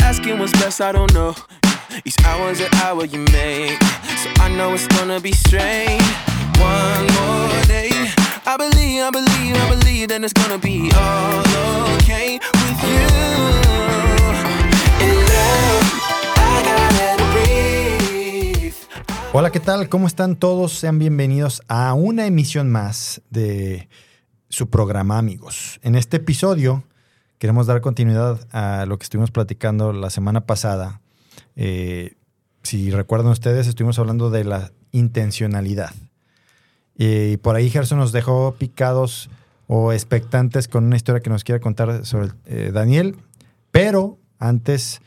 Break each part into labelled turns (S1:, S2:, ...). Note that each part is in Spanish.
S1: Asking what's best, I don't know. Each hour's an hour you make. So I know it's gonna be strange. One more day. I believe, I believe, I believe that it's gonna be all okay with you.
S2: Hola, ¿qué tal? ¿Cómo están todos? Sean bienvenidos a una emisión más de su programa Amigos. En este episodio queremos dar continuidad a lo que estuvimos platicando la semana pasada. Eh, si recuerdan ustedes, estuvimos hablando de la intencionalidad. Y por ahí Gerson nos dejó picados o expectantes con una historia que nos quiere contar sobre eh, Daniel. Pero antes,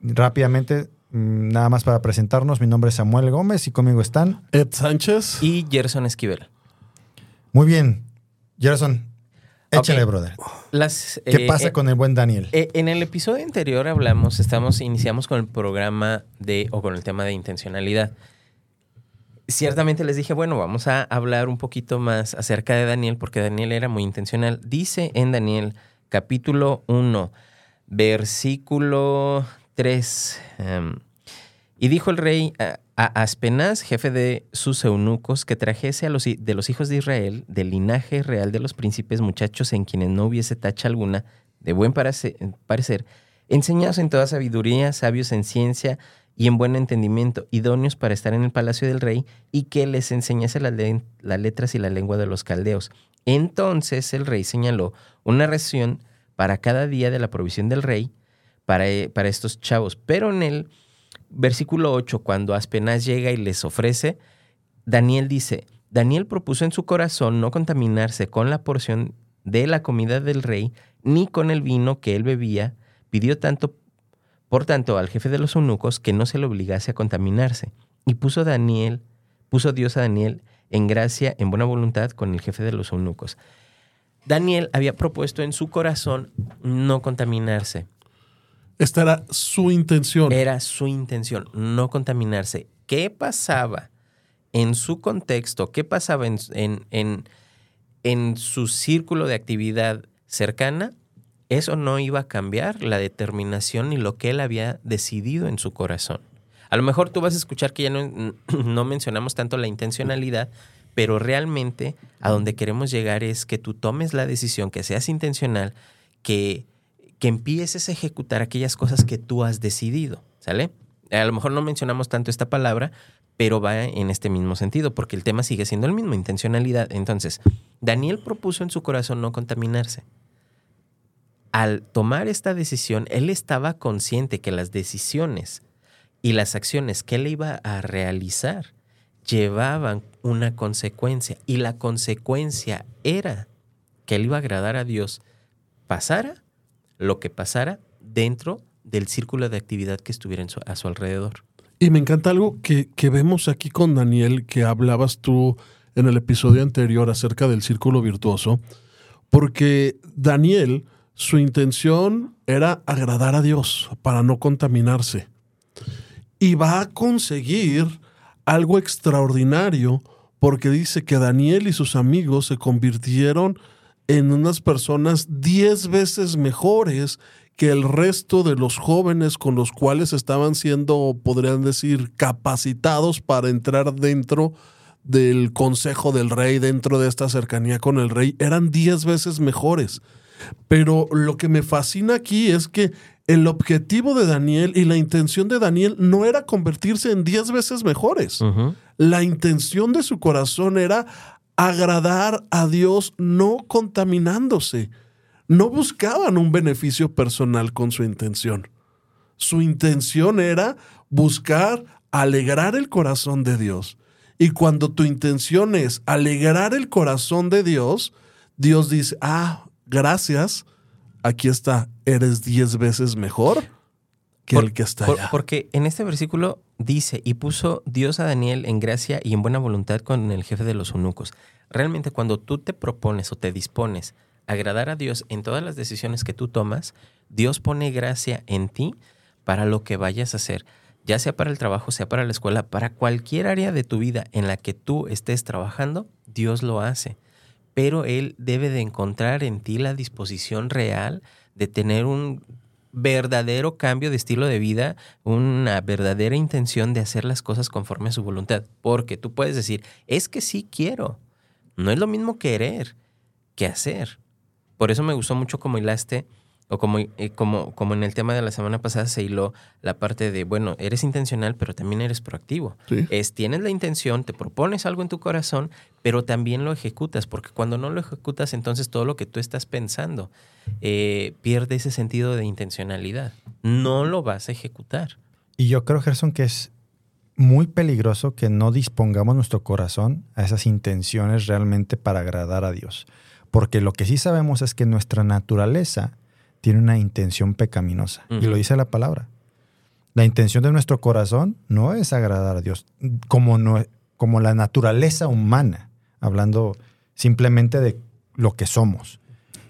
S2: rápidamente, mm, nada más para presentarnos, mi nombre es Samuel Gómez y conmigo están.
S3: Ed Sánchez.
S4: y Gerson Esquivel.
S2: Muy bien, Gerson, échale, brother.
S4: Las,
S2: ¿Qué
S4: eh,
S2: pasa
S4: eh,
S2: con el buen Daniel?
S4: eh, en el episodio anterior hablamos, estamos, iniciamos con el programa de, o con el tema de intencionalidad. Ciertamente les dije, bueno, vamos a hablar un poquito más acerca de Daniel, porque Daniel era muy intencional. Dice en Daniel, capítulo 1, versículo 3. em, y dijo el rey a, a Aspenaz, jefe de sus eunucos, que trajese a los, de los hijos de Israel, del linaje real de los príncipes, muchachos en quienes no hubiese tacha alguna, de buen parece- parecer, enseñados en toda sabiduría, sabios en ciencia y en buen entendimiento, idóneos para estar en el palacio del rey, y que les enseñase las, le- las letras y la lengua de los caldeos. Entonces el rey señaló una ración para cada día de la provisión del rey para, eh, para estos chavos. Pero en el versículo 8, cuando Aspenaz llega y les ofrece, Daniel dice, Daniel propuso en su corazón no contaminarse con la porción de la comida del rey, ni con el vino que él bebía, pidió tanto, por tanto, al jefe de los eunucos que no se le obligase a contaminarse. Y puso Daniel, puso Dios a Daniel en gracia, en buena voluntad con el jefe de los eunucos. Daniel había propuesto en su corazón no contaminarse.
S3: Esta era su intención.
S4: Era su intención, no contaminarse. ¿Qué pasaba en su contexto? ¿Qué pasaba en, en- en- en su círculo de actividad cercana? Eso no iba a cambiar la determinación ni lo que él había decidido en su corazón. A lo mejor tú vas a escuchar que ya no, no mencionamos tanto la intencionalidad, pero realmente a donde queremos llegar es que tú tomes la decisión, que seas intencional, que, que empieces a ejecutar aquellas cosas que tú has decidido, ¿sale? A lo mejor no mencionamos tanto esta palabra, pero va en este mismo sentido, porque el tema sigue siendo el mismo, intencionalidad. Entonces, Daniel propuso en su corazón no contaminarse. Al tomar esta decisión, él estaba consciente que las decisiones y las acciones que él iba a realizar llevaban una consecuencia, y la consecuencia era que él iba a agradar a Dios, pasara lo que pasara dentro del círculo de actividad que estuviera en su- a su alrededor.
S3: Y me encanta algo que, que vemos aquí con Daniel, que hablabas tú en el episodio anterior acerca del círculo virtuoso, porque Daniel, su intención era agradar a Dios para no contaminarse. Y va a conseguir algo extraordinario porque dice que Daniel y sus amigos se convirtieron en unas personas diez veces mejores que el resto de los jóvenes con los cuales estaban siendo, podrían decir, capacitados para entrar dentro del consejo del rey, dentro de esta cercanía con el rey, eran diez veces mejores. Pero lo que me fascina aquí es que el objetivo de Daniel y la intención de Daniel no era convertirse en diez veces mejores. La intención de su corazón era agradar a Dios no contaminándose. No buscaban un beneficio personal con su intención. Su intención era buscar alegrar el corazón de Dios. Y cuando tu intención es alegrar el corazón de Dios, Dios dice, ah, gracias, aquí está, eres diez veces mejor. que
S4: Por-
S3: el que está
S4: por-
S3: allá.
S4: porque en este versículo dice, y puso Dios a Daniel en gracia y en buena voluntad con el jefe de los eunucos. Realmente cuando tú te propones o te dispones a agradar a Dios en todas las decisiones que tú tomas, Dios pone gracia en ti para lo que vayas a hacer, ya sea para el trabajo, sea para la escuela, para cualquier área de tu vida en la que tú estés trabajando, Dios lo hace. Pero Él debe de encontrar en ti la disposición real de tener un verdadero cambio de estilo de vida, una verdadera intención de hacer las cosas conforme a su voluntad. Porque tú puedes decir, es que sí quiero. No es lo mismo querer que hacer. Por eso me gustó mucho como hilaste, o como, eh, como, como en el tema de la semana pasada se hiló la parte de, bueno, eres intencional, pero también eres proactivo.
S3: Sí.
S4: Es, tienes la intención, te propones algo en tu corazón, pero también lo ejecutas, porque cuando no lo ejecutas, entonces todo lo que tú estás pensando eh, pierde ese sentido de intencionalidad. No lo vas a ejecutar.
S2: Y yo creo, Gerson, que es muy peligroso que no dispongamos nuestro corazón a esas intenciones realmente para agradar a Dios. Porque lo que sí sabemos es que nuestra naturaleza tiene una intención pecaminosa. Y lo dice la palabra. La intención de nuestro corazón no es agradar a Dios, como, no, como la naturaleza humana, hablando simplemente de lo que somos.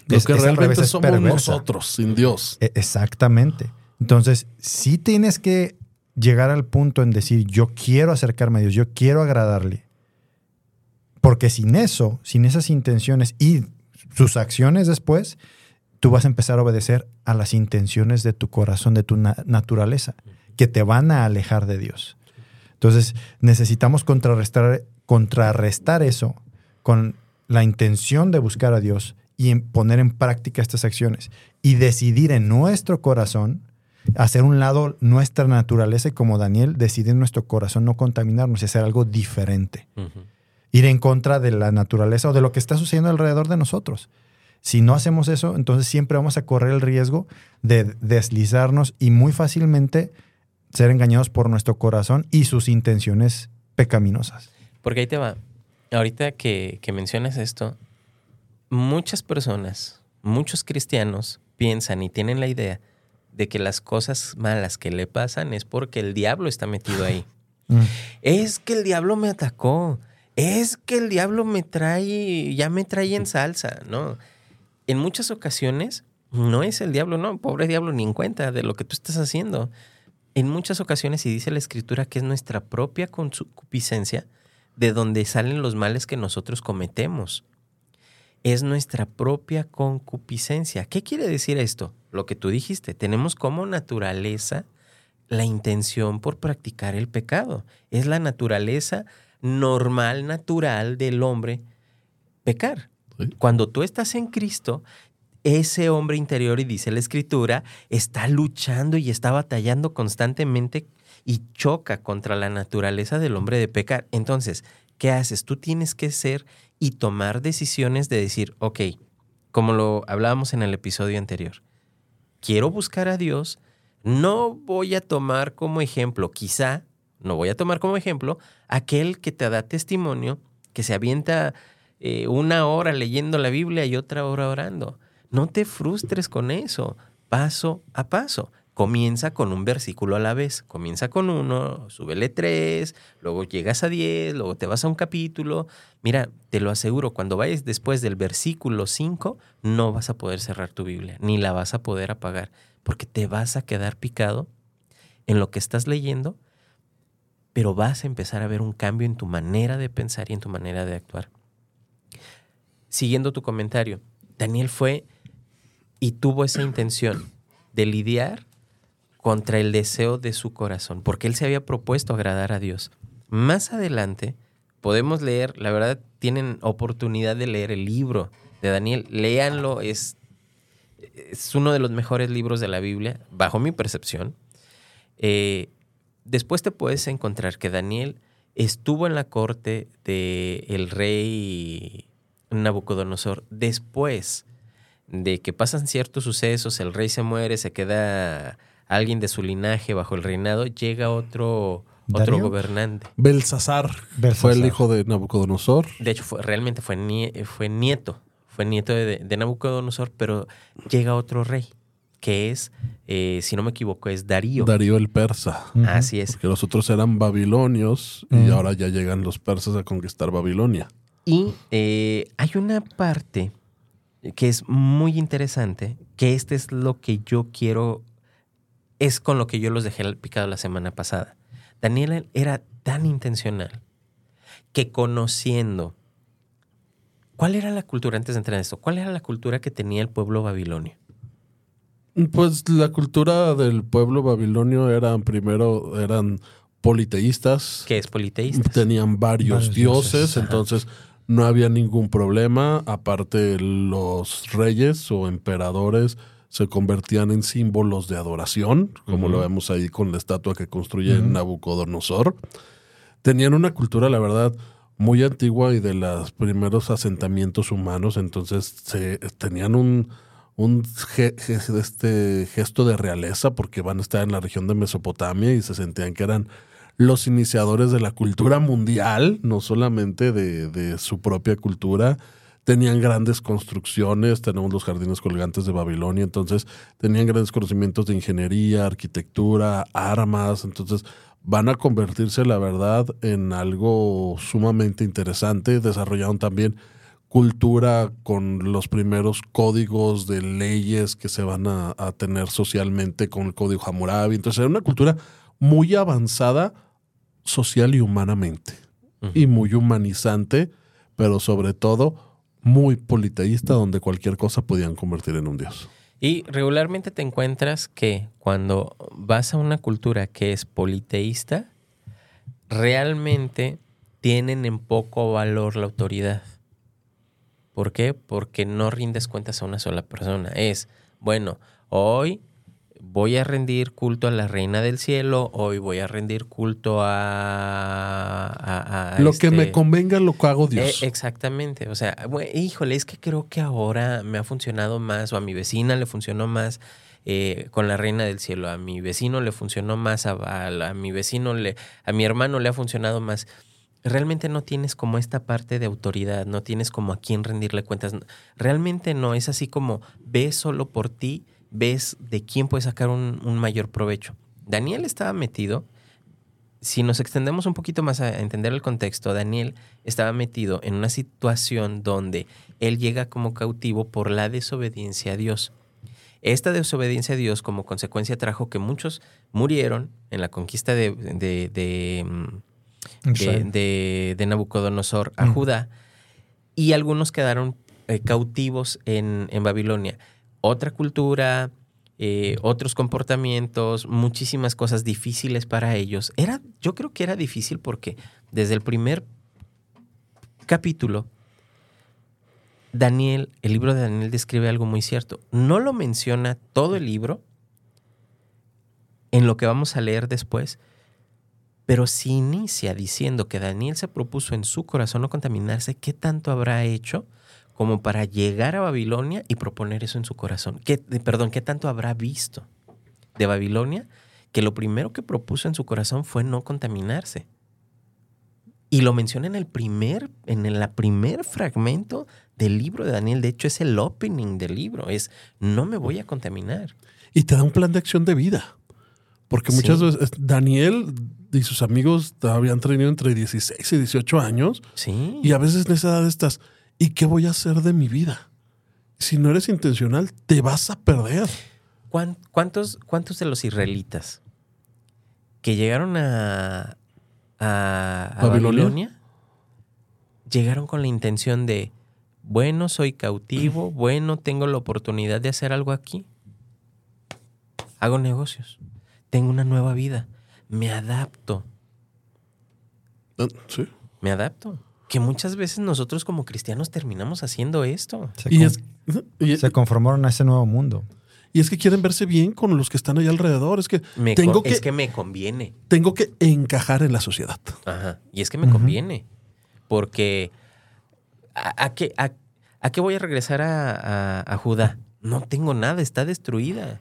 S3: Lo
S2: Es-
S3: que realmente somos
S2: perversa.
S3: nosotros, sin Dios.
S2: E- Exactamente. Entonces, sí tienes que llegar al punto en decir, yo quiero acercarme a Dios, yo quiero agradarle. Porque sin eso, sin esas intenciones y sus acciones después, tú vas a empezar a obedecer a las intenciones de tu corazón, de tu na- naturaleza, que te van a alejar de Dios. Entonces, necesitamos contrarrestar, contrarrestar eso con la intención de buscar a Dios y en poner en práctica estas acciones y decidir en nuestro corazón hacer un lado nuestra naturaleza y como Daniel decidir en nuestro corazón no contaminarnos y hacer algo diferente. Ir en contra de la naturaleza o de lo que está sucediendo alrededor de nosotros. Si no hacemos eso, entonces siempre vamos a correr el riesgo de deslizarnos y muy fácilmente ser engañados por nuestro corazón y sus intenciones pecaminosas.
S4: Porque ahí te va. Ahorita que, que mencionas esto, muchas personas, muchos cristianos piensan y tienen la idea de que las cosas malas que le pasan es porque el diablo está metido ahí.
S2: Mm.
S4: Es que el diablo me atacó. Es que el diablo me trae, ya me trae en salsa, ¿no? En muchas ocasiones no es el diablo, no, pobre diablo, ni en cuenta de lo que tú estás haciendo. En muchas ocasiones, y dice la escritura que es nuestra propia concupiscencia de donde salen los males que nosotros cometemos. Es nuestra propia concupiscencia. ¿Qué quiere decir esto? Lo que tú dijiste, tenemos como naturaleza la intención por practicar el pecado. Es la naturaleza normal, natural del hombre pecar. Cuando tú estás en Cristo, ese hombre interior, y dice la escritura, está luchando y está batallando constantemente y choca contra la naturaleza del hombre de pecar. Entonces, ¿qué haces? Tú tienes que ser y tomar decisiones de decir, ok, como lo hablábamos en el episodio anterior, quiero buscar a Dios, no voy a tomar como ejemplo, quizá, no voy a tomar como ejemplo, aquel que te da testimonio, que se avienta eh, una hora leyendo la Biblia y otra hora orando. No te frustres con eso, paso a paso. Comienza con un versículo a la vez. Comienza con uno, súbele tres, luego llegas a diez, luego te vas a un capítulo. Mira, te lo aseguro, cuando vayas después del versículo 5, no vas a poder cerrar tu Biblia, ni la vas a poder apagar, porque te vas a quedar picado en lo que estás leyendo, pero vas a empezar a ver un cambio en tu manera de pensar y en tu manera de actuar. Siguiendo tu comentario, Daniel fue y tuvo esa intención de lidiar contra el deseo de su corazón, porque él se había propuesto agradar a Dios. Más adelante podemos leer, la verdad, tienen oportunidad de leer el libro de Daniel, léanlo, es, es uno de los mejores libros de la Biblia, bajo mi percepción. Eh, después te puedes encontrar que Daniel estuvo en la corte del el rey Nabucodonosor después de que pasan ciertos sucesos, el rey se muere, se queda alguien de su linaje bajo el reinado, llega otro, otro
S2: ¿Darío?
S4: gobernante.
S3: Belsasar,
S2: Belsasar.
S3: fue el hijo de Nabucodonosor.
S4: De hecho, fue, realmente fue, nie- fue nieto, fue nieto de, de Nabucodonosor, pero llega otro rey. que es, eh, si no me equivoco, es Darío.
S3: Darío el persa.
S4: Así es.
S3: Porque los otros eran babilonios y
S2: Mm.
S3: ahora ya llegan los persas a conquistar Babilonia.
S4: Y eh, hay una parte que es muy interesante, que este es lo que yo quiero, es con lo que yo los dejé picado la semana pasada. Daniel era tan intencional que conociendo cuál era la cultura, antes de entrar en esto, cuál era la cultura que tenía el pueblo babilonio.
S3: Pues la cultura del pueblo babilonio eran primero, eran politeístas,
S4: que es politeísta.
S3: tenían varios,
S2: Varios
S3: dioses,
S2: dioses, ajá.
S3: entonces no había ningún problema. Aparte, los reyes o emperadores se convertían en símbolos de adoración, como lo vemos ahí con la estatua que construye. Nabucodonosor. Tenían una cultura, la verdad, muy antigua y de los primeros asentamientos humanos, entonces se, tenían un, un ge- ge- este gesto de realeza porque van a estar en la región de Mesopotamia y se sentían que eran los iniciadores de la cultura mundial, no solamente de, de su propia cultura. Tenían grandes construcciones, tenemos los jardines colgantes de Babilonia, entonces tenían grandes conocimientos de ingeniería, arquitectura, armas, entonces van a convertirse, la verdad, en algo sumamente interesante. Desarrollaron también cultura con los primeros códigos de leyes que se van a, a tener socialmente con el código Hammurabi. Entonces era una cultura muy avanzada social y humanamente y muy humanizante, pero sobre todo muy politeísta, donde cualquier cosa podían convertir en un dios.
S4: Y regularmente te encuentras que cuando vas a una cultura que es politeísta, realmente tienen en poco valor la autoridad. ¿Por qué? Porque no rindes cuentas a una sola persona. Es, bueno, hoy voy a rendir culto a la reina del cielo, hoy voy a rendir culto a... a- a
S3: Lo que me
S4: este-
S3: convenga lo que hago Dios.
S4: eh, exactamente. O sea, bue- híjole, es que creo que ahora me ha funcionado más, o a mi vecina le funcionó más eh, con la reina del cielo, a mi vecino le funcionó más, a, a mi vecino le, a mi hermano le ha funcionado más. Realmente no tienes como esta parte de autoridad, no tienes como a quién rendirle cuentas. Realmente no, es así como ves solo por ti, ves de quién puedes sacar un, un mayor provecho. Daniel estaba metido si nos extendemos un poquito más a entender el contexto, Daniel estaba metido en una situación donde él llega como cautivo por la desobediencia a Dios. Esta desobediencia a Dios como consecuencia trajo que muchos murieron en la conquista de, de, de, mm, de, de- de Nabucodonosor a
S2: Mm.
S4: Judá y algunos quedaron eh, cautivos en, en Babilonia. Otra cultura, eh, otros comportamientos, muchísimas cosas difíciles para ellos. Era, yo creo que era difícil porque desde el primer capítulo, Daniel, el libro de Daniel describe algo muy cierto. No lo menciona todo el libro en lo que vamos a leer después, pero si inicia diciendo que Daniel se propuso en su corazón no contaminarse, ¿qué tanto habrá hecho como para llegar a Babilonia y proponer eso en su corazón? ¿Qué, perdón, ¿qué tanto habrá visto de Babilonia que lo primero que propuso en su corazón fue no contaminarse? Y lo menciona en el primer, en el primer fragmento del libro de Daniel. De hecho, es el opening del libro. Es no me voy a contaminar.
S3: Y te da un plan de acción de vida. Porque muchas
S4: Sí.
S3: veces Daniel y sus amigos habían tenido entre 16 y 18 años
S4: Sí.
S3: y a veces en esa edad estás, ¿y qué voy a hacer de mi vida? Si no eres intencional, te vas a perder.
S4: ¿Cuán- ¿Cuántos, ¿Cuántos de los israelitas que llegaron a, a, a
S3: ¿Babilonia?
S4: Babilonia llegaron con la intención de, bueno, soy cautivo, bueno, tengo la oportunidad de hacer algo aquí? Hago negocios, tengo una nueva vida, me adapto,
S3: Ah, Sí.
S4: me adapto. Que muchas veces nosotros como cristianos terminamos haciendo esto.
S2: Se,
S3: Y
S2: con-
S3: es, y,
S2: se conformaron a ese nuevo mundo.
S3: y es que quieren verse bien con los que están ahí alrededor. Es que
S4: Me
S3: tengo que,
S4: Es que me conviene.
S3: tengo que encajar en la sociedad.
S4: Ajá. Y es que me conviene. Porque ¿a, a qué, a, a qué voy a regresar a, a- a Judá? No tengo nada, está destruida.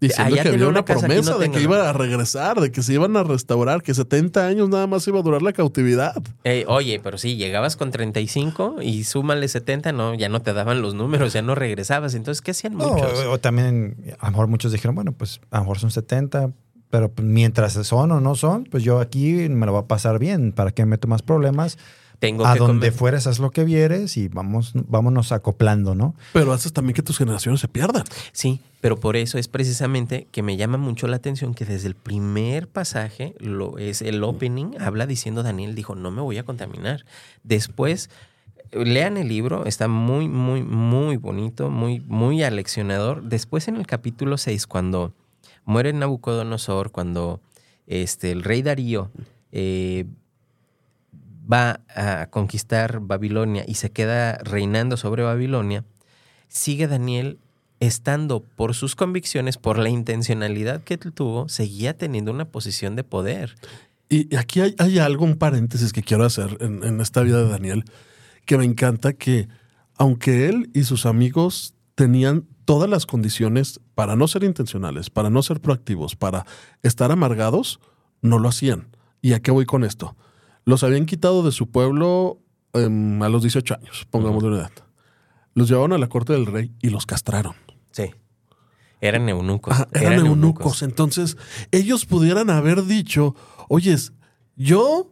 S3: Diciendo
S4: Allá
S3: que había una, promesa
S4: no
S3: de que
S4: nada.
S3: iba a regresar, de que se iban a restaurar, que 70 años nada más iba a durar la cautividad.
S4: Eh, oye, pero sí, llegabas con 35 y súmale 70, no, ya no te daban los números, ya no regresabas. Entonces, ¿qué hacían
S2: No,
S4: muchos?
S2: o, o también, a lo mejor muchos dijeron, bueno, pues a lo mejor son 70, pero pues, mientras son o no son, pues yo aquí me lo va a pasar bien. ¿Para qué me meto más problemas?
S4: Tengo
S2: a
S4: que
S2: donde
S4: comer.
S2: fueres, haz lo que vieres y vamos, vámonos acoplando, ¿no?
S3: Pero haces también que tus generaciones se pierdan.
S4: Sí, pero por eso es precisamente que me llama mucho la atención que desde el primer pasaje, lo es el opening, habla diciendo Daniel dijo, no me voy a contaminar. Después, lean el libro, está muy, muy, muy bonito, muy, muy aleccionador. Después en el capítulo 6, cuando muere Nabucodonosor, cuando este, el rey Darío eh, va a conquistar Babilonia y se queda reinando sobre Babilonia, sigue Daniel estando por sus convicciones, por la intencionalidad que tuvo, seguía teniendo una posición de poder.
S3: Y aquí hay, hay algo, un paréntesis que quiero hacer en, en esta vida de Daniel, que me encanta que aunque él y sus amigos tenían todas las condiciones para no ser intencionales, para no ser proactivos, para estar amargados, no lo hacían. ¿Y a qué voy con esto? Los habían quitado de su pueblo em, a los 18 años, pongamos de una edad. Los llevaron a la corte del rey y los castraron.
S4: Sí. Eran eunucos.
S3: Eran, eunucos. Entonces, ellos pudieran haber dicho, oyes, yo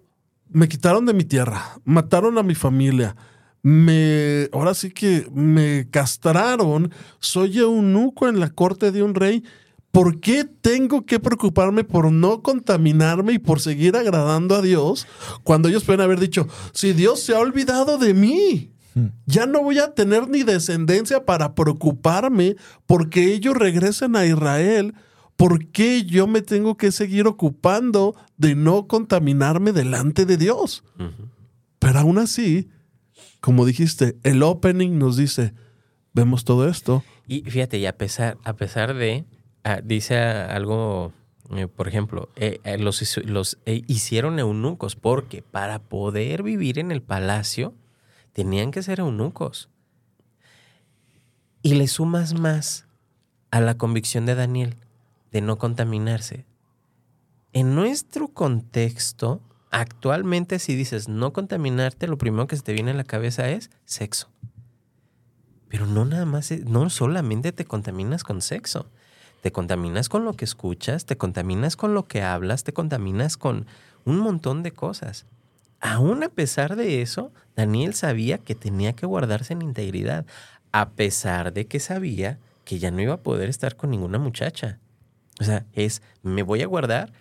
S3: me quitaron de mi tierra, mataron a mi familia, me, ahora sí que me castraron, soy eunuco en la corte de un rey. ¿Por qué tengo que preocuparme por no contaminarme y por seguir agradando a Dios cuando ellos pueden haber dicho, si Dios se ha olvidado de mí? Ya no voy a tener ni descendencia para preocuparme porque ellos regresen a Israel. ¿Por qué yo me tengo que seguir ocupando de no contaminarme delante de Dios? Pero aún así, como dijiste, el opening nos dice, vemos todo esto.
S4: Y fíjate, y a pesar, a pesar de, ah, dice algo, eh, por ejemplo, eh, eh, los, los hicieron eunucos porque para poder vivir en el palacio tenían que ser eunucos. Y le sumas más a la convicción de Daniel de no contaminarse. En nuestro contexto, actualmente si dices no contaminarte, lo primero que se te viene a la cabeza es sexo. Pero no nada más, no solamente te contaminas con sexo, te contaminas con lo que escuchas, te contaminas con lo que hablas, te contaminas con un montón de cosas. Aún a pesar de eso, Daniel sabía que tenía que guardarse en integridad, a pesar de que sabía que ya no iba a poder estar con ninguna muchacha. O sea, es, me voy a guardar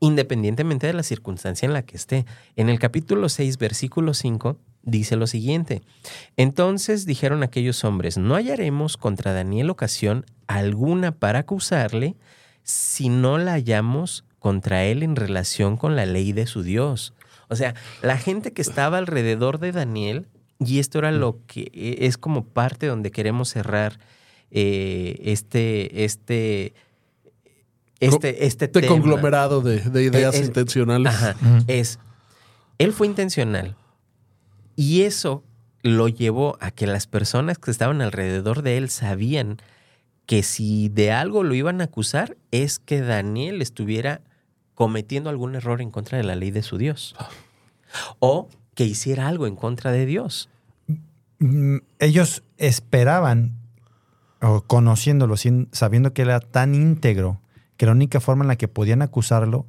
S4: independientemente de la circunstancia en la que esté. En el capítulo 6, versículo 5, dice lo siguiente. Entonces dijeron aquellos hombres, no hallaremos contra Daniel ocasión alguna para acusarle si no la hallamos contra él en relación con la ley de su Dios. O sea, la gente que estaba alrededor de Daniel, y esto era lo que e, es como parte donde queremos cerrar eh, este, este, este, este
S3: Este
S4: tema.
S3: conglomerado de, de ideas
S4: Es-
S3: intencionales.
S4: Ajá. Es, él fue intencional. Y eso lo llevó a que las personas que estaban alrededor de él sabían que si de algo lo iban a acusar es que Daniel estuviera cometiendo algún error en contra de la ley de su Dios. O que hiciera algo en contra de Dios.
S2: Mm, ellos esperaban, o conociéndolo, sabiendo que era tan íntegro, que la única forma en la que podían acusarlo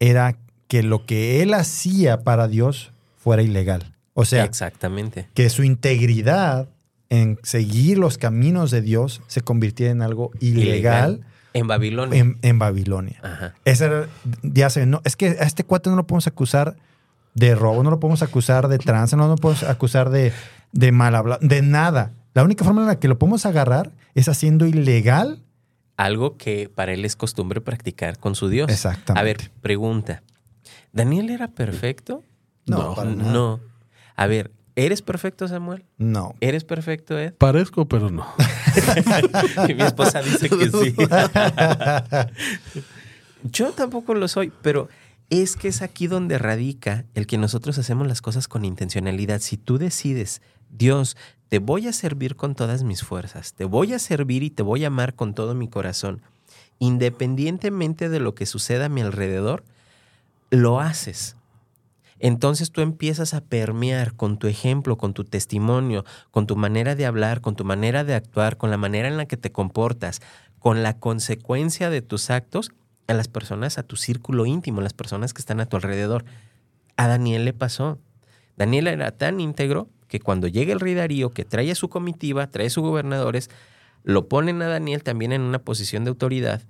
S2: era que lo que él hacía para Dios fuera ilegal. O sea,
S4: Exactamente.
S2: que su integridad en seguir los caminos de Dios se convirtiera en algo ilegal,
S4: En Babilonia.
S2: en, en Babilonia.
S4: Ajá.
S2: Era, ya se no, es que a este cuate no lo podemos acusar de robo, no lo podemos acusar de trance, no lo podemos acusar de, de mal hablar, de nada. La única forma en la que lo podemos agarrar es haciendo ilegal.
S4: Algo que para él es costumbre practicar con su Dios.
S2: Exactamente.
S4: A ver, pregunta. ¿Daniel era perfecto?
S2: No, para nada.
S4: No. A ver, ¿eres perfecto, Samuel?
S2: No.
S4: ¿Eres perfecto, Ed?
S3: Parezco, pero no.
S4: Y Mi esposa dice que sí. Yo tampoco lo soy, pero es que es aquí donde radica el que nosotros hacemos las cosas con intencionalidad. Si tú decides, Dios, te voy a servir con todas mis fuerzas, te voy a servir y te voy a amar con todo mi corazón, independientemente de lo que suceda a mi alrededor, lo haces. Entonces tú empiezas a permear con tu ejemplo, con tu testimonio, con tu manera de hablar, con tu manera de actuar, con la manera en la que te comportas, con la consecuencia de tus actos a las personas, a tu círculo íntimo, las personas que están a tu alrededor. A Daniel le pasó. Daniel era tan íntegro que cuando llega el rey Darío, que trae a su comitiva, trae a sus gobernadores, lo ponen a Daniel también en una posición de autoridad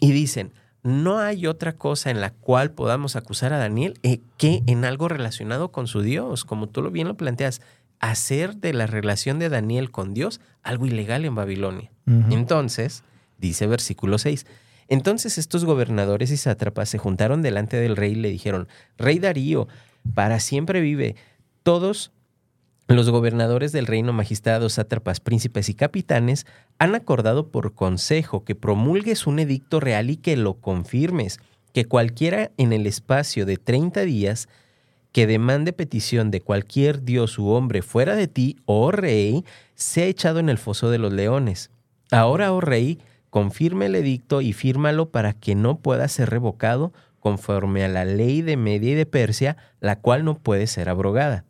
S4: y dicen, no hay otra cosa en la cual podamos acusar a Daniel eh, que en algo relacionado con su Dios, como tú lo bien lo planteas, hacer de la relación de Daniel con Dios algo ilegal en Babilonia. Entonces, dice versículo 6, entonces estos gobernadores y sátrapas se juntaron delante del rey y le dijeron, Rey Darío, para siempre vive, todos los gobernadores del reino, magistrados, sátrapas, príncipes y capitanes han acordado por consejo que promulgues un edicto real y que lo confirmes, que cualquiera en el espacio de 30 días que demande petición de cualquier dios u hombre fuera de ti, oh rey, sea echado en el foso de los leones. Ahora, oh rey, confirme el edicto y fírmalo para que no pueda ser revocado conforme a la ley de Media y de Persia, la cual no puede ser abrogada.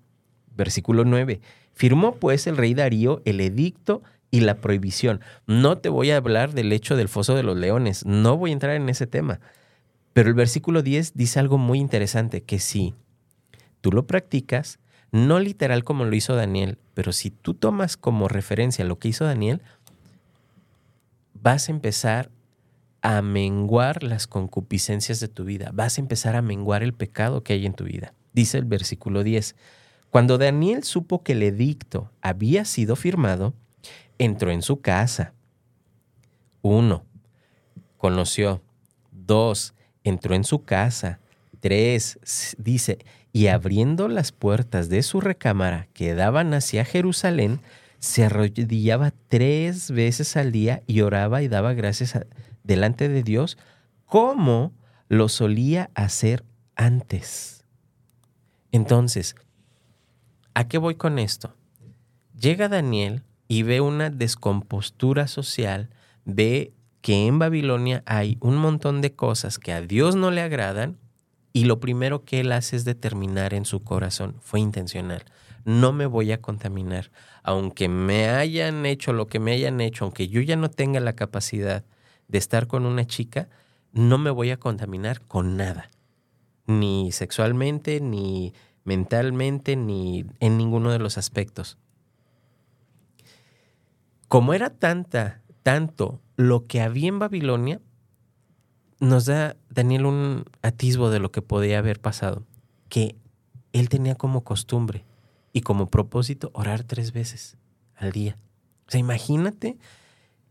S4: Versículo 9. Firmó pues el rey Darío el edicto y la prohibición. No te voy a hablar del hecho del foso de los leones, no voy a entrar en ese tema. Pero el versículo 10 dice algo muy interesante, que si tú lo practicas, no literal como lo hizo Daniel, pero si tú tomas como referencia lo que hizo Daniel, vas a empezar a menguar las concupiscencias de tu vida, vas a empezar a menguar el pecado que hay en tu vida. Dice el versículo 10, cuando Daniel supo que el edicto había sido firmado, entró en su casa. Uno, conoció. Dos, entró en su casa. Tres, dice, y abriendo las puertas de su recámara que daban hacia Jerusalén, se arrodillaba tres veces al día y oraba y daba gracias delante de Dios como lo solía hacer antes. Entonces, ¿A qué voy con esto? Llega Daniel y ve una descompostura social, ve que en Babilonia hay un montón de cosas que a Dios no le agradan y lo primero que él hace es determinar en su corazón, fue intencional, no me voy a contaminar, aunque me hayan hecho lo que me hayan hecho, aunque yo ya no tenga la capacidad de estar con una chica, no me voy a contaminar con nada, ni sexualmente, ni mentalmente ni en ninguno de los aspectos. Como era tanta, tanto lo que había en Babilonia, nos da Daniel un atisbo de lo que podía haber pasado, que él tenía como costumbre y como propósito orar tres veces al día. O sea, imagínate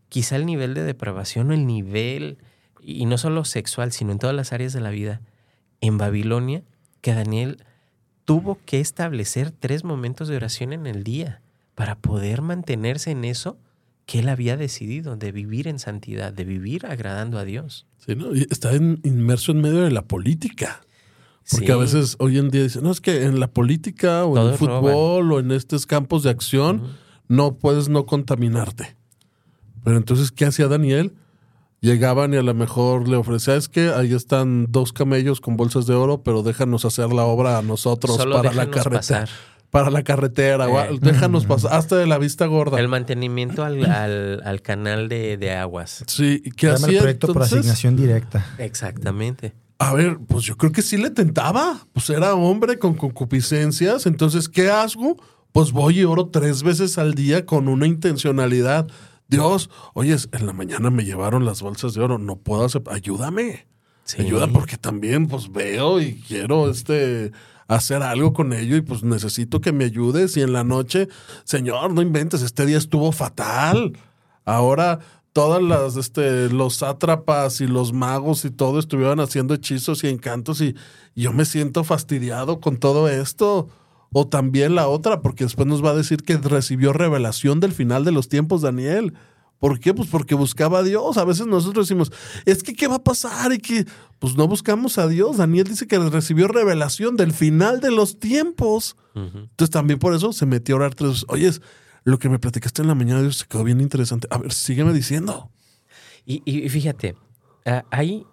S4: quizá el nivel de depravación o el nivel, y no solo sexual, sino en todas las áreas de la vida, en Babilonia, que Daniel tuvo que establecer tres momentos de oración en el día para poder mantenerse en eso que él había decidido, de vivir en santidad, de vivir agradando a Dios.
S3: Sí, ¿no? está inmerso en medio de la política. Porque a veces hoy en día dicen, no, es que en la política o en el fútbol o en estos campos de acción no puedes no contaminarte. Pero entonces, ¿qué hacía Daniel? Llegaban y a lo mejor le ofrecía, es que ahí están dos camellos con bolsas de oro, pero déjanos hacer la obra a nosotros para la carretera. Para la carretera, eh. déjanos pasar hasta de la vista gorda.
S4: El mantenimiento al, canal de, aguas.
S3: Sí, ¿qué
S2: hacía? el proyecto por asignación directa.
S4: Exactamente.
S3: A ver, pues yo creo que sí le tentaba. Pues era hombre con concupiscencias. Entonces, ¿qué hago? Pues voy y oro tres veces al día con una intencionalidad. Dios, oye, en la mañana me llevaron las bolsas de oro, no puedo hacer, ayúdame. Ayuda porque también pues veo y quiero este hacer algo con ello y pues necesito que me ayudes y en la noche, Señor, no inventes, este día estuvo fatal. Ahora todas las este los sátrapas y los magos y todo estuvieron haciendo hechizos y encantos y yo me siento fastidiado con todo esto. O también la otra, porque después nos va a decir que recibió revelación del final de los tiempos Daniel. ¿Por qué? Pues porque buscaba a Dios. A veces nosotros decimos, es que ¿qué va a pasar? Y que, pues no buscamos a Dios. Daniel dice que recibió revelación del final de los tiempos. Entonces también por eso se metió a orar tres veces. Oye, lo que me platicaste en la mañana, Dios, se quedó bien interesante. A ver, sígueme diciendo.
S4: Y, y fíjate, ah, ahí,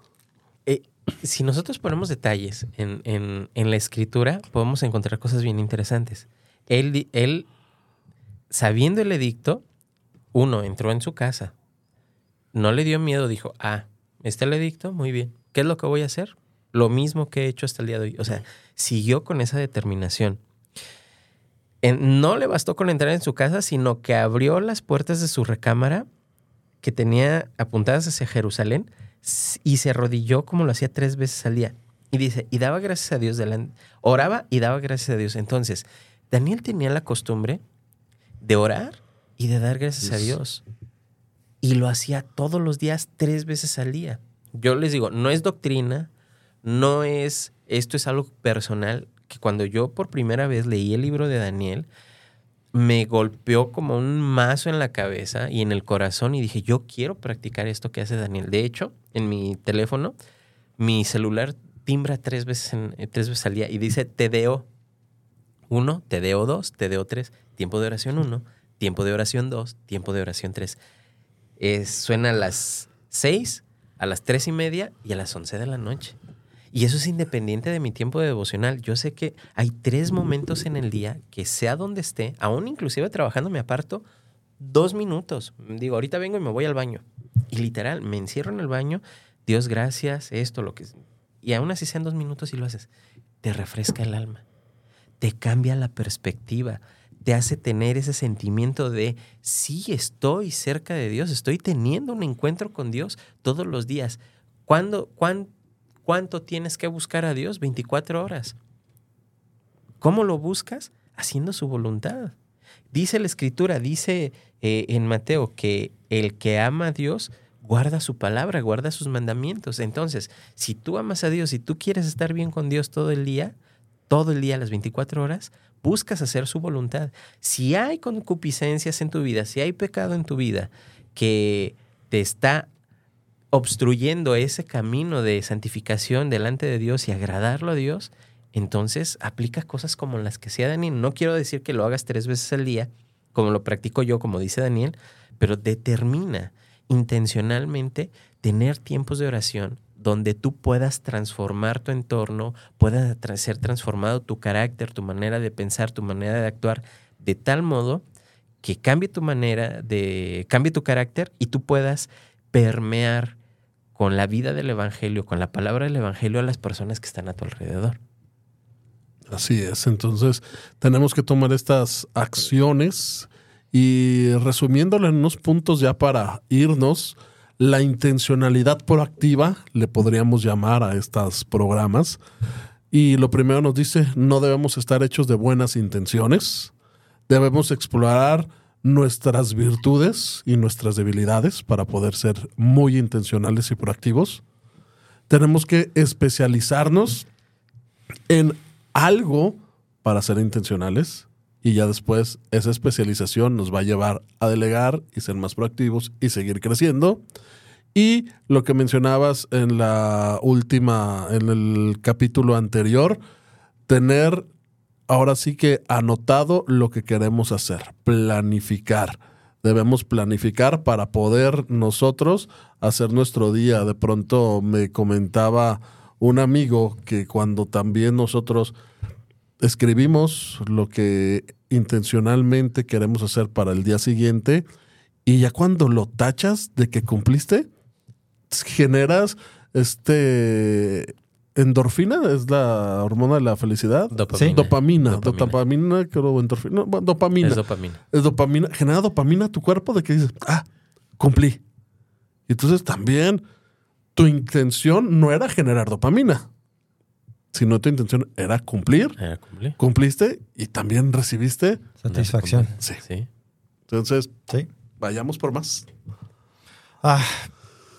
S4: eh, si nosotros ponemos detalles en, en- la escritura, podemos encontrar cosas bien interesantes. Él, él, sabiendo el edicto, uno, entró en su casa. No le dio miedo, dijo, ah, está el edicto, muy bien. ¿Qué es lo que voy a hacer? Lo mismo que he hecho hasta el día de hoy. O sea, siguió con esa determinación. No le bastó con entrar en su casa, sino que abrió las puertas de su recámara que tenía apuntadas hacia Jerusalén y se arrodilló como lo hacía tres veces al día. Y dice, y daba gracias a Dios delante, oraba y daba gracias a Dios. Entonces, Daniel tenía la costumbre de orar y de dar gracias a Dios. Y lo hacía todos los días, tres veces al día. Yo les digo, no es doctrina, no es, esto es algo personal, que cuando yo por primera vez leí el libro de Daniel, me golpeó como un mazo en la cabeza y en el corazón y dije, yo quiero practicar esto que hace Daniel. De hecho, en mi teléfono, mi celular timbra tres veces, en- eh, tres veces al día y dice TDO 1, TDO 2, TDO 3, tiempo de oración 1, tiempo de oración 2, tiempo de oración 3. suena a las 6, a las 3 y media y a las 11 de la noche. Y eso es independiente de mi tiempo de devocional. Yo sé que hay tres momentos en el día que sea donde esté, aún inclusive trabajando me aparto dos minutos. Digo, ahorita vengo y me voy al baño. Y literal, me encierro en el baño. Dios, gracias, esto, lo que... Y aún así sean dos minutos y lo haces. Te refresca el alma. Te cambia la perspectiva. Te hace tener ese sentimiento de, sí, estoy cerca de Dios. Estoy teniendo un encuentro con Dios todos los días. ¿Cuándo, cuán- ¿Cuánto tienes que buscar a Dios? 24 horas. ¿Cómo lo buscas? Haciendo su voluntad. Dice la escritura, dice eh, en Mateo que el que ama a Dios guarda su palabra, guarda sus mandamientos. Entonces, si tú amas a Dios y tú quieres estar bien con Dios todo el día, todo el día, las 24 horas, buscas hacer su voluntad. Si hay concupiscencias en tu vida, si hay pecado en tu vida que te está obstruyendo ese camino de santificación delante de Dios y agradarlo a Dios, entonces aplica cosas como las que hacía Daniel. No quiero decir que lo hagas tres veces al día, como lo practico yo, como dice Daniel, pero determina intencionalmente tener tiempos de oración donde tú puedas transformar tu entorno, pueda tra- ser transformado tu carácter, tu manera de pensar, tu manera de actuar, de tal modo que cambie tu manera de, cambie tu carácter y tú puedas permear con la vida del Evangelio, con la palabra del Evangelio a las personas que están a tu alrededor.
S3: Así es, entonces tenemos que tomar estas acciones y resumiéndolo en unos puntos ya para irnos, la intencionalidad proactiva, le podríamos llamar a estos programas. Y lo primero nos dice, no debemos estar hechos de buenas intenciones, debemos explorar nuestras virtudes y nuestras debilidades para poder ser muy intencionales y proactivos. Tenemos que especializarnos en algo para ser intencionales y ya después esa especialización nos va a llevar a delegar y ser más proactivos y seguir creciendo. Y lo que mencionabas en la última, en el capítulo anterior, tener ahora sí que anotado lo que queremos hacer, planificar. Debemos planificar para poder nosotros hacer nuestro día. De pronto me comentaba un amigo que cuando también nosotros escribimos lo que intencionalmente queremos hacer para el día siguiente y ya cuando lo tachas de que cumpliste, generas este endorfina, es la hormona de la felicidad.
S4: Dopamina.
S3: Dopamina,
S4: Dopamina.
S3: dopamina, creo, endorfina, no, bueno, dopamina.
S4: Es dopamina.
S3: Es dopamina, genera dopamina a tu cuerpo de que dices, ah, cumplí. Y entonces también tu intención no era generar dopamina, sino tu intención era cumplir.
S4: Era cumplir.
S3: Cumpliste y también recibiste.
S2: Satisfacción.
S3: Sí.
S4: Sí.
S3: Entonces,
S2: Sí.
S3: vayamos por más.
S2: Ah,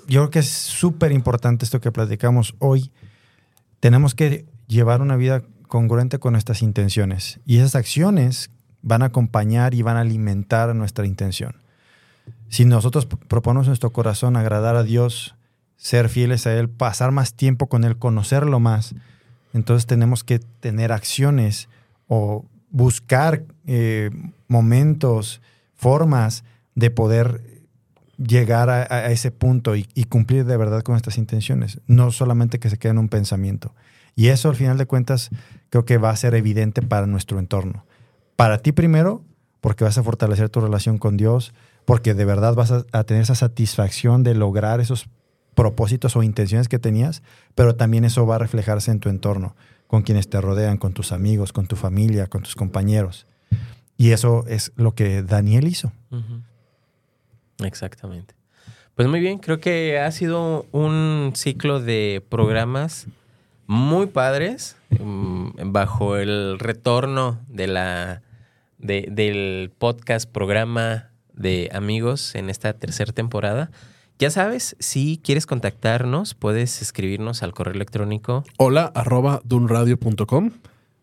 S2: yo creo que es súper importante esto que platicamos hoy. Tenemos que llevar una vida congruente con nuestras intenciones y esas acciones van a acompañar y van a alimentar nuestra intención. Si nosotros proponemos nuestro corazón agradar a Dios, ser fieles a Él, pasar más tiempo con Él, conocerlo más, entonces tenemos que tener acciones o buscar eh, momentos, formas de poder llegar a, ese punto y, cumplir de verdad con estas intenciones, no solamente que se quede en un pensamiento. Y eso al final de cuentas creo que va a ser evidente para nuestro entorno. Para ti primero, porque vas a fortalecer tu relación con Dios, porque de verdad vas a, tener esa satisfacción de lograr esos propósitos o intenciones que tenías, pero también eso va a reflejarse en tu entorno, con quienes te rodean, con tus amigos, con tu familia, con tus compañeros. Y eso es lo que Daniel hizo.
S4: Ujú. Exactamente. Pues muy bien, creo que ha sido un ciclo de programas muy padres mm, bajo el retorno de la de- del podcast programa de amigos en esta tercera temporada. Ya sabes, si quieres contactarnos, puedes escribirnos al correo electrónico
S3: Hola, arroba dunradio.com.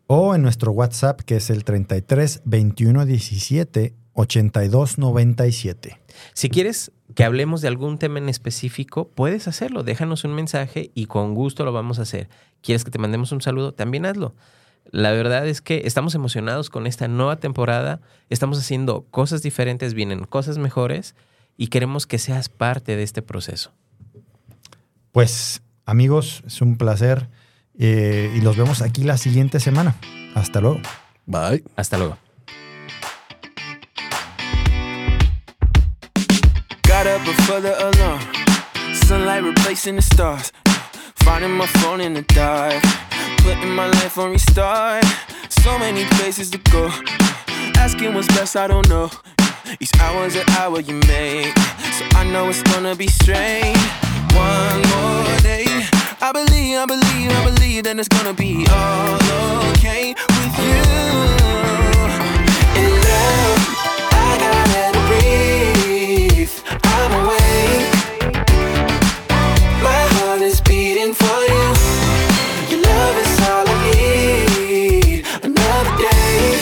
S2: O en nuestro WhatsApp, que es el 33 21 17 82 97.
S4: Si quieres que hablemos de algún tema en específico, puedes hacerlo. Déjanos un mensaje y con gusto lo vamos a hacer. ¿Quieres que te mandemos un saludo? También hazlo. La verdad es que estamos emocionados con esta nueva temporada. Estamos haciendo cosas diferentes, vienen cosas mejores y queremos que seas parte de este proceso.
S2: Pues, amigos, es un placer. eh, y los vemos aquí la siguiente semana. Hasta luego.
S3: Bye.
S4: Hasta luego.
S1: Before the alarm. Sunlight replacing the stars. Finding my phone in the dark. Putting my life on restart. So many places to go. Asking what's best, I don't know. Each hour's an hour you make. So I know it's gonna be strange. One more day. I believe, I believe, I believe that it's gonna be all okay with you. I'm awake. My heart is beating for you. Your love is all I need. Another day.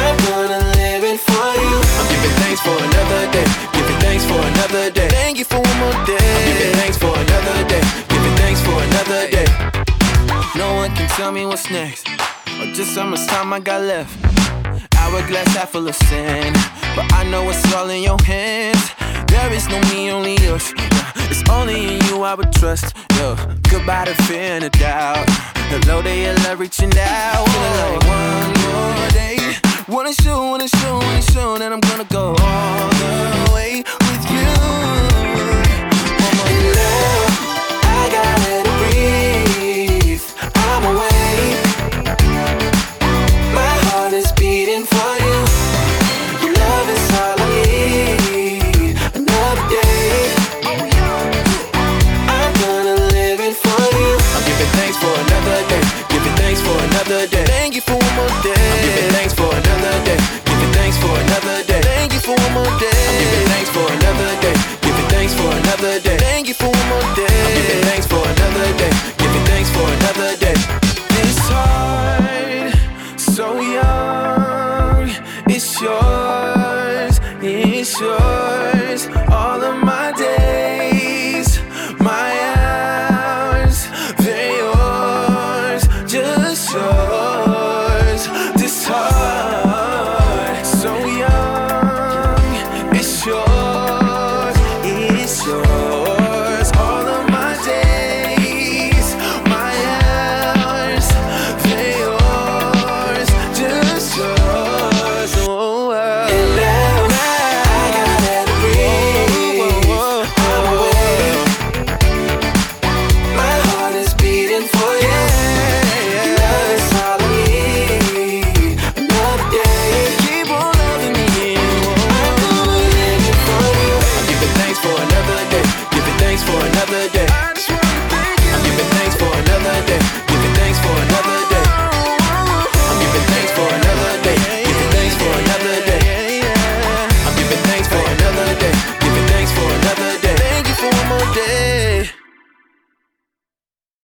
S1: I'm gonna live it for you. I'm giving thanks for another day. Giving thanks for another day. Thank you for one more day. I'm giving thanks for another day. Giving thanks for another day. No one can tell me what's next. Or just how much time I got left hourglass half full of sand, But I know it's all in your hands. There is no me, only us. It's only in you I would trust. Yo, goodbye to fear and doubt. Hello to your love reaching out. Feeling like one more day. Wanna show, wanna show, wanna show that I'm gonna go all the way with you. In love, I gotta breathe.